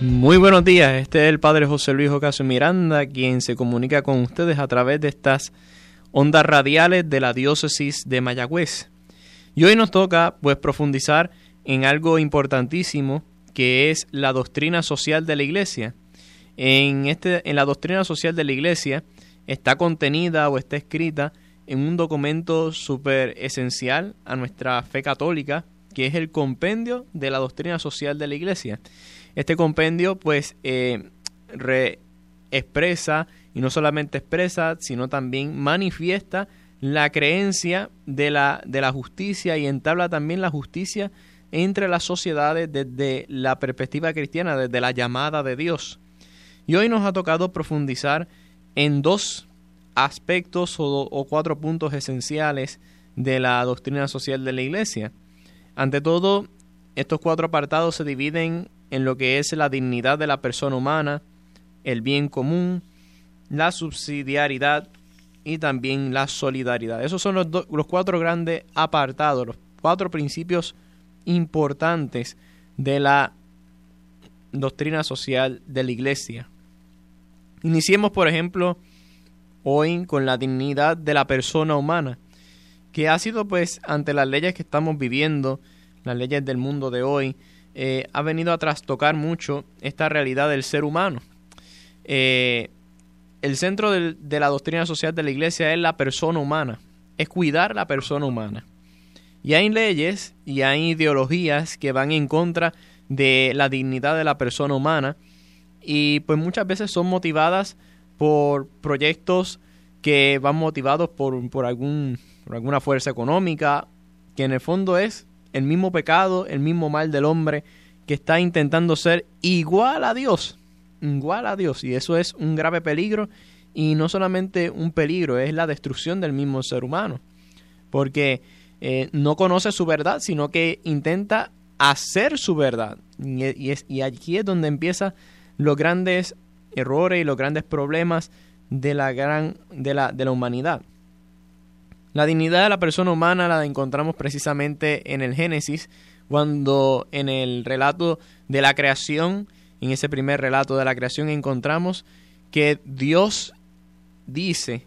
Muy buenos días, este es el Padre José Luis Ocasio Miranda, quien se comunica con ustedes a través de estas ondas radiales de la diócesis de Mayagüez. Y hoy nos toca pues profundizar en algo importantísimo que es la doctrina social de la Iglesia. En, este, en la doctrina social de la Iglesia está contenida o está escrita en un documento súper esencial a nuestra fe católica, que es el compendio de la doctrina social de la Iglesia. Este compendio pues eh, expresa, y no solamente expresa, sino también manifiesta la creencia de la, de la justicia y entabla también la justicia entre las sociedades desde la perspectiva cristiana, desde la llamada de Dios. Y hoy nos ha tocado profundizar en dos aspectos o, cuatro puntos esenciales de la doctrina social de la Iglesia. Ante todo, estos cuatro apartados se dividen en lo que es la dignidad de la persona humana, el bien común, la subsidiariedad y también la solidaridad. Esos son los, los cuatro grandes apartados, los cuatro principios importantes de la doctrina social de la Iglesia. Iniciemos, por ejemplo, hoy con la dignidad de la persona humana, que ha sido pues ante las leyes que estamos viviendo, las leyes del mundo de hoy, eh, ha venido a trastocar mucho esta realidad del ser humano. Eh, el centro de la doctrina social de la Iglesia es la persona humana, es cuidar la persona humana. Y hay leyes y hay ideologías que van en contra de la dignidad de la persona humana y pues muchas veces son motivadas por proyectos que van motivados por, por, algún, por alguna fuerza económica, que en el fondo es el mismo pecado, el mismo mal del hombre que está intentando ser igual a Dios, igual a Dios, y eso es un grave peligro, y no solamente un peligro, es la destrucción del mismo ser humano, porque eh, no conoce su verdad, sino que intenta hacer su verdad. Y, es, y aquí es donde empiezan los grandes errores y los grandes problemas de la, gran, de la, de la humanidad. La dignidad de la persona humana la encontramos precisamente en el Génesis, cuando en el relato de la creación, en ese primer relato de la creación, encontramos que Dios dice,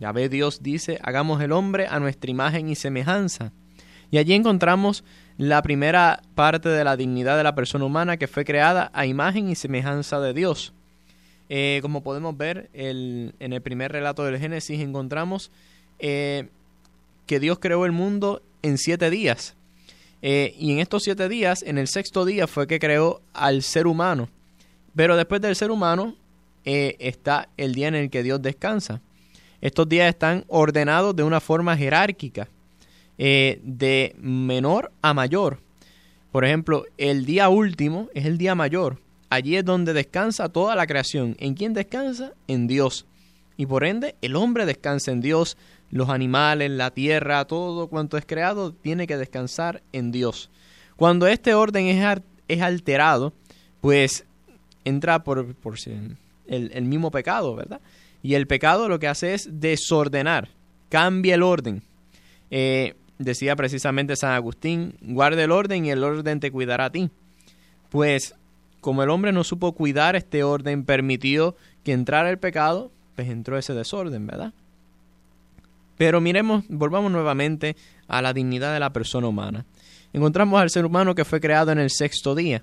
ya ve Dios dice, hagamos el hombre a nuestra imagen y semejanza. Y allí encontramos la primera parte de la dignidad de la persona humana que fue creada a imagen y semejanza de Dios. Eh, como podemos ver en el primer relato del Génesis encontramos eh, que Dios creó el mundo en siete días. Eh, y en estos siete días, en el sexto día fue que creó al ser humano. Pero después del ser humano está el día en el que Dios descansa. Estos días están ordenados de una forma jerárquica, eh, de menor a mayor. Por ejemplo, el día último es el día mayor. Allí es donde descansa toda la creación. ¿En quién descansa? En Dios. Y por ende, el hombre descansa en Dios, los animales, la tierra, todo cuanto es creado tiene que descansar en Dios. Cuando este orden es, es alterado, pues entra por, por el, el mismo pecado, ¿verdad? Y el pecado lo que hace es desordenar, cambia el orden. Eh, decía precisamente San Agustín, guarda el orden y el orden te cuidará a ti. Pues como el hombre no supo cuidar este orden, permitió que entrara el pecado, pues entró ese desorden, ¿verdad? Pero miremos, volvamos nuevamente a la dignidad de la persona humana. Encontramos al ser humano que fue creado en el sexto día,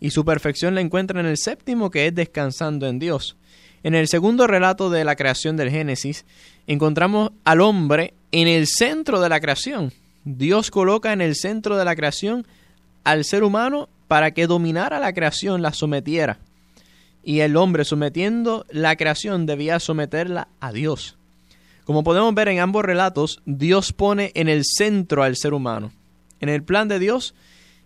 y su perfección la encuentra en el séptimo, que es descansando en Dios. En el segundo relato de la creación del Génesis, encontramos al hombre en el centro de la creación. Dios coloca en el centro de la creación al ser humano para que dominara la creación, la sometiera. Y el hombre sometiendo la creación debía someterla a Dios. Como podemos ver en ambos relatos, Dios pone en el centro al ser humano. En el plan de Dios,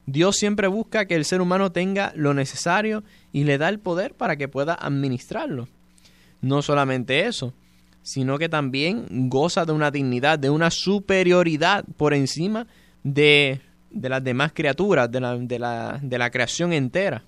Dios siempre busca que el ser humano tenga lo necesario y le da el poder para que pueda administrarlo. No solamente eso, sino que también goza de una dignidad, de una superioridad por encima de, las demás criaturas, de la, de la, de la creación entera.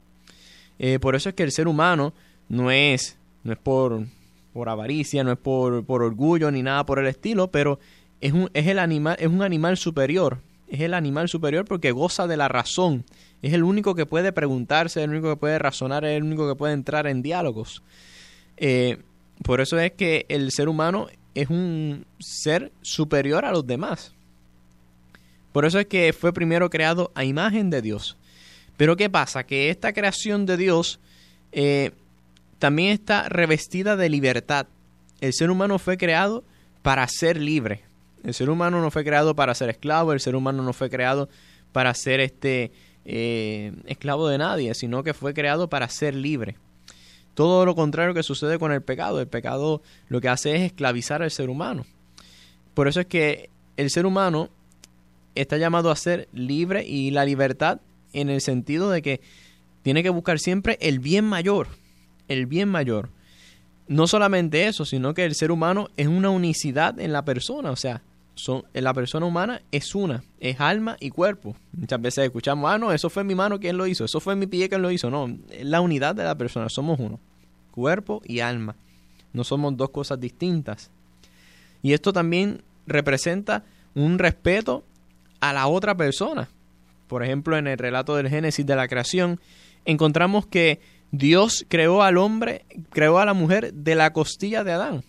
Eh, por eso es que el ser humano no es, no es por, por avaricia, no es por, por orgullo ni nada por el estilo, pero es un, es el animal, es un animal superior. Es el animal superior porque goza de la razón. Es el único que puede preguntarse, el único que puede razonar, es el único que puede entrar en diálogos. Eh, por eso es que el ser humano es un ser superior a los demás. Por eso es que fue primero creado a imagen de Dios. Pero ¿qué pasa? Que esta creación de Dios eh, también está revestida de libertad. El ser humano fue creado para ser libre. El ser humano no fue creado para ser esclavo, el ser humano no fue creado para ser este eh, esclavo de nadie, sino que fue creado para ser libre. Todo lo contrario que sucede con el pecado. El pecado lo que hace es esclavizar al ser humano. Por eso es que el ser humano está llamado a ser libre y la libertad en el sentido de que tiene que buscar siempre el bien mayor, el bien mayor. No solamente eso, sino que el ser humano es una unicidad en la persona, o sea, son, la persona humana es una, es alma y cuerpo. Muchas veces escuchamos, ah, no, eso fue mi mano quien lo hizo, eso fue mi pie quien lo hizo. No, es la unidad de la persona, somos uno, cuerpo y alma. No somos dos cosas distintas. Y esto también representa un respeto a la otra persona. Por ejemplo, en el relato del Génesis de la creación, encontramos que Dios creó al hombre, creó a la mujer de la costilla de Adán.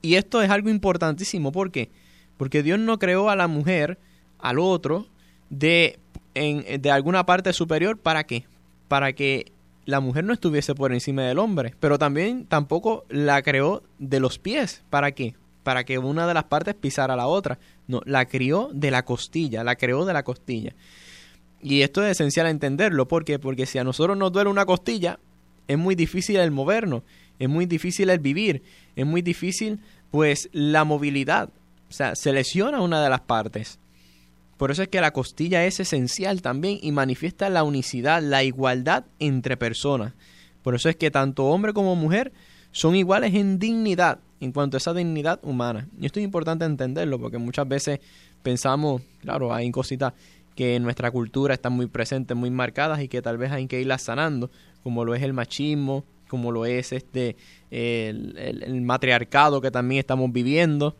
Y esto es algo importantísimo. ¿Por qué? Porque Dios no creó a la mujer, al otro, de, en, de alguna parte superior. ¿Para qué? Para que la mujer no estuviese por encima del hombre. Pero también tampoco la creó de los pies. ¿Para qué? Para que una de las partes pisara la otra. No, la crió de la costilla, la creó de la costilla. Y esto es esencial entenderlo. ¿Por qué? Porque si a nosotros nos duele una costilla, es muy difícil el movernos es muy difícil el vivir, es muy difícil pues la movilidad, o sea, se lesiona una de las partes. Por eso es que la costilla es esencial también y manifiesta la unicidad, la igualdad entre personas. Por eso es que tanto hombre como mujer son iguales en dignidad, en cuanto a esa dignidad humana. Y esto es importante entenderlo porque muchas veces pensamos, claro, hay cositas que en nuestra cultura están muy presentes, muy marcadas y que tal vez hay que irlas sanando, como lo es el machismo, como lo es este el, matriarcado que también estamos viviendo.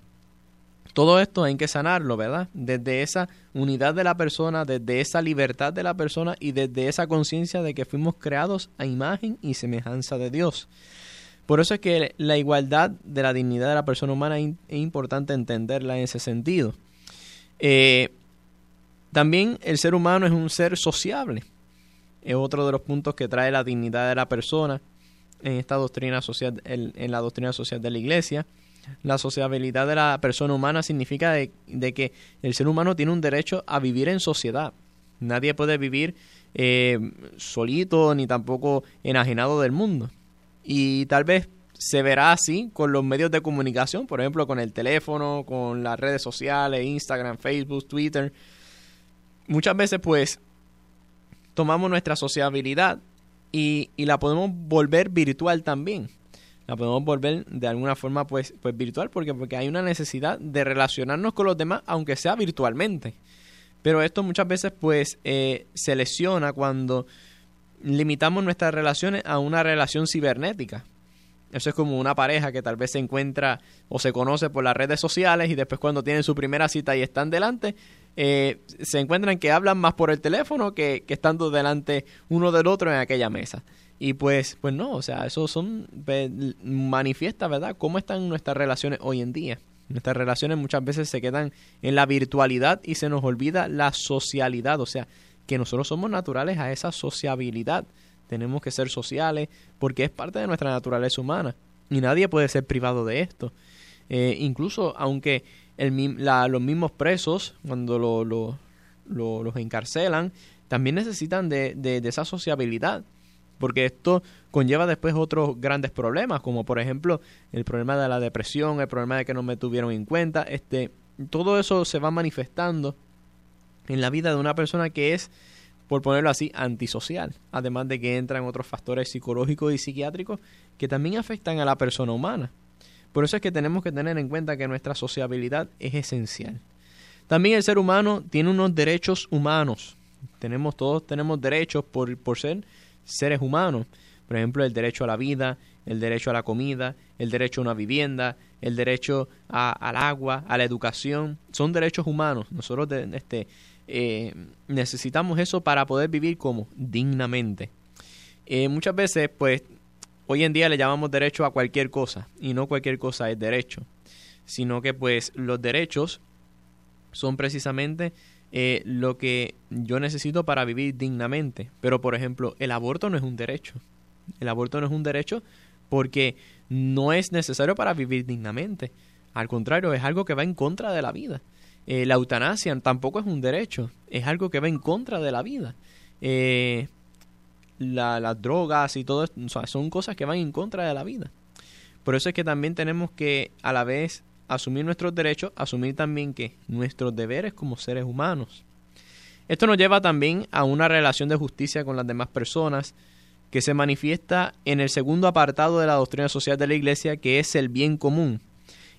Todo esto hay que sanarlo, ¿verdad? Desde esa unidad de la persona, desde esa libertad de la persona y desde esa conciencia de que fuimos creados a imagen y semejanza de Dios. Por eso es que la igualdad de la dignidad de la persona humana es importante entenderla en ese sentido. Eh, también el ser humano es un ser sociable. Es otro de los puntos que trae la dignidad de la persona en esta doctrina social, en, la doctrina social de la Iglesia. La sociabilidad de la persona humana significa de, que el ser humano tiene un derecho a vivir en sociedad. Nadie puede vivir eh, solito ni tampoco enajenado del mundo. Y tal vez se verá así con los medios de comunicación, por ejemplo, con el teléfono, con las redes sociales, Instagram, Facebook, Twitter. Muchas veces, pues, tomamos nuestra sociabilidad y, la podemos volver virtual también. La podemos volver de alguna forma pues, pues virtual porque, porque hay una necesidad de relacionarnos con los demás aunque sea virtualmente. Pero esto muchas veces pues eh, se lesiona cuando limitamos nuestras relaciones a una relación cibernética. Eso es como una pareja que tal vez se encuentra o se conoce por las redes sociales y después cuando tienen su primera cita y están delante, eh, se encuentran que hablan más por el teléfono que, estando delante uno del otro en aquella mesa. Y pues, pues no, o sea, eso son, manifiesta, ¿verdad?, cómo están nuestras relaciones hoy en día. Nuestras relaciones muchas veces se quedan en la virtualidad y se nos olvida la socialidad, o sea, que nosotros somos naturales a esa sociabilidad. Tenemos que ser sociales porque es parte de nuestra naturaleza humana y nadie puede ser privado de esto. Eh, incluso aunque los mismos presos, cuando los encarcelan, también necesitan de, esa sociabilidad, porque esto conlleva después otros grandes problemas, como por ejemplo el problema de la depresión, el problema de que no me tuvieron en cuenta, este, todo eso se va manifestando en la vida de una persona que es, por ponerlo así, antisocial, además de que entran otros factores psicológicos y psiquiátricos que también afectan a la persona humana. Por eso es que tenemos que tener en cuenta que nuestra sociabilidad es esencial. También el ser humano tiene unos derechos humanos. Tenemos, todos tenemos derechos por, por ser seres humanos. Por ejemplo, el derecho a la vida, el derecho a la comida, el derecho a una vivienda, el derecho al agua, a la educación. Son derechos humanos. Nosotros este, eh, necesitamos eso para poder vivir como dignamente. Eh, muchas veces, pues, hoy en día le llamamos derecho a cualquier cosa y no cualquier cosa es derecho, sino que pues los derechos son precisamente eh, lo que yo necesito para vivir dignamente. Pero, por ejemplo, el aborto no es un derecho. El aborto no es un derecho porque no es necesario para vivir dignamente. Al contrario, es algo que va en contra de la vida. Eh, la eutanasia tampoco es un derecho, es algo que va en contra de la vida. Eh, las drogas y todo esto son cosas que van en contra de la vida. Por eso es que también tenemos que a la vez asumir nuestros derechos, asumir también que nuestros deberes como seres humanos. Esto nos lleva también a una relación de justicia con las demás personas que se manifiesta en el segundo apartado de la doctrina social de la Iglesia, que es el bien común.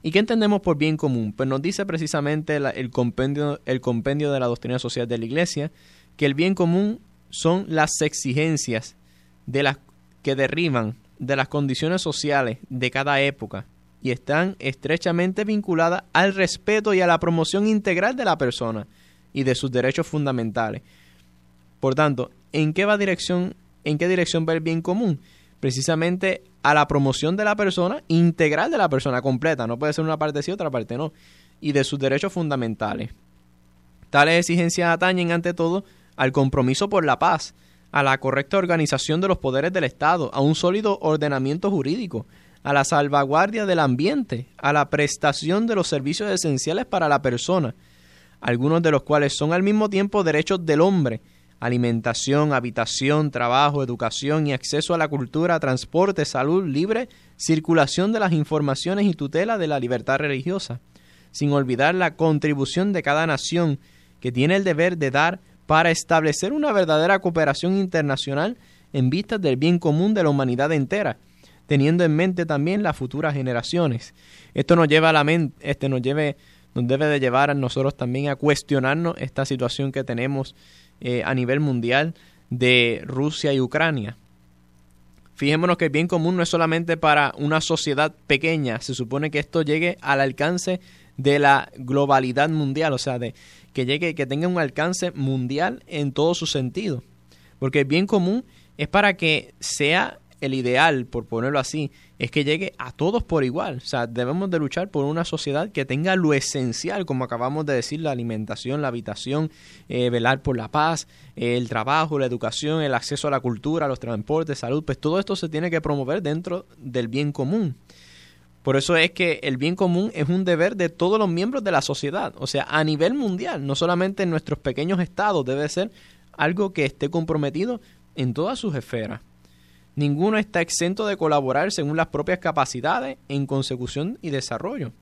¿Y qué entendemos por bien común? Pues nos dice precisamente el, compendio, el compendio de la doctrina social de la Iglesia que el bien común son las exigencias de las que derriban de las condiciones sociales de cada época y están estrechamente vinculadas al respeto y a la promoción integral de la persona y de sus derechos fundamentales. Por tanto, ¿en qué va dirección, en qué dirección va el bien común? precisamente a la promoción de la persona integral de la persona completa. No puede ser una parte sí, otra parte no. Y de sus derechos fundamentales. Tales exigencias atañen ante todo al compromiso por la paz, a la correcta organización de los poderes del Estado, a un sólido ordenamiento jurídico, a la salvaguardia del ambiente, a la prestación de los servicios esenciales para la persona, algunos de los cuales son al mismo tiempo derechos del hombre, alimentación, habitación, trabajo, educación y acceso a la cultura, transporte, salud libre, circulación de las informaciones y tutela de la libertad religiosa, sin olvidar la contribución de cada nación que tiene el deber de dar para establecer una verdadera cooperación internacional en vistas del bien común de la humanidad entera, teniendo en mente también las futuras generaciones. Esto nos lleva a la mente, este nos lleve, nos debe de llevar a nosotros también a cuestionarnos esta situación que tenemos eh, a nivel mundial de Rusia y Ucrania. Fijémonos que el bien común no es solamente para una sociedad pequeña, se supone que esto llegue al alcance de la globalidad mundial, o sea, de que llegue, que tenga un alcance mundial en todo su sentido. Porque el bien común es para que sea el ideal, por ponerlo así, es que llegue a todos por igual. O sea, debemos de luchar por una sociedad que tenga lo esencial, como acabamos de decir, la alimentación, la habitación, eh, velar por la paz, el trabajo, la educación, el acceso a la cultura, los transportes, salud, pues todo esto se tiene que promover dentro del bien común. Por eso es que el bien común es un deber de todos los miembros de la sociedad, o sea, a nivel mundial, no solamente en nuestros pequeños estados, debe ser algo que esté comprometido en todas sus esferas. Ninguno está exento de colaborar según las propias capacidades en consecución y desarrollo.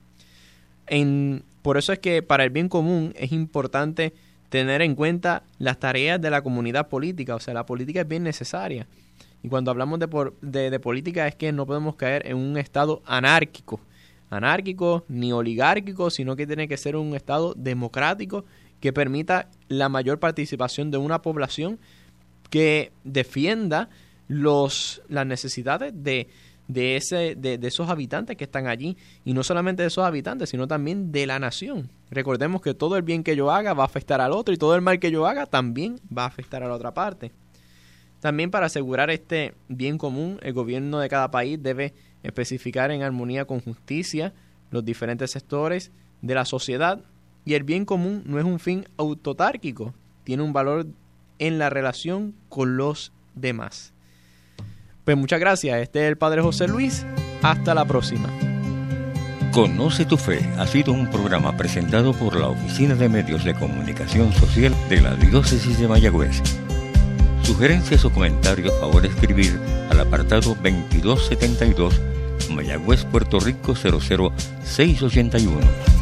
En, por eso es que para el bien común es importante tener en cuenta las tareas de la comunidad política, o sea, la política es bien necesaria. Y cuando hablamos de, de, política es que no podemos caer en un estado anárquico, anárquico ni oligárquico, sino que tiene que ser un estado democrático que permita la mayor participación de una población que defienda los, las necesidades de, de, ese, de, de, esos habitantes que están allí. Y no solamente de esos habitantes, sino también de la nación. Recordemos que todo el bien que yo haga va a afectar al otro y todo el mal que yo haga también va a afectar a la otra parte. También para asegurar este bien común, el gobierno de cada país debe especificar en armonía con justicia los diferentes sectores de la sociedad y el bien común no es un fin autotárquico, tiene un valor en la relación con los demás. Pues muchas gracias, este es el Padre José Luis, hasta la próxima. Conoce tu fe ha sido un programa presentado por la Oficina de Medios de Comunicación Social de la Diócesis de Mayagüez. Sugerencias o comentarios, favor escribir al apartado 2272 Mayagüez, Puerto Rico 00681.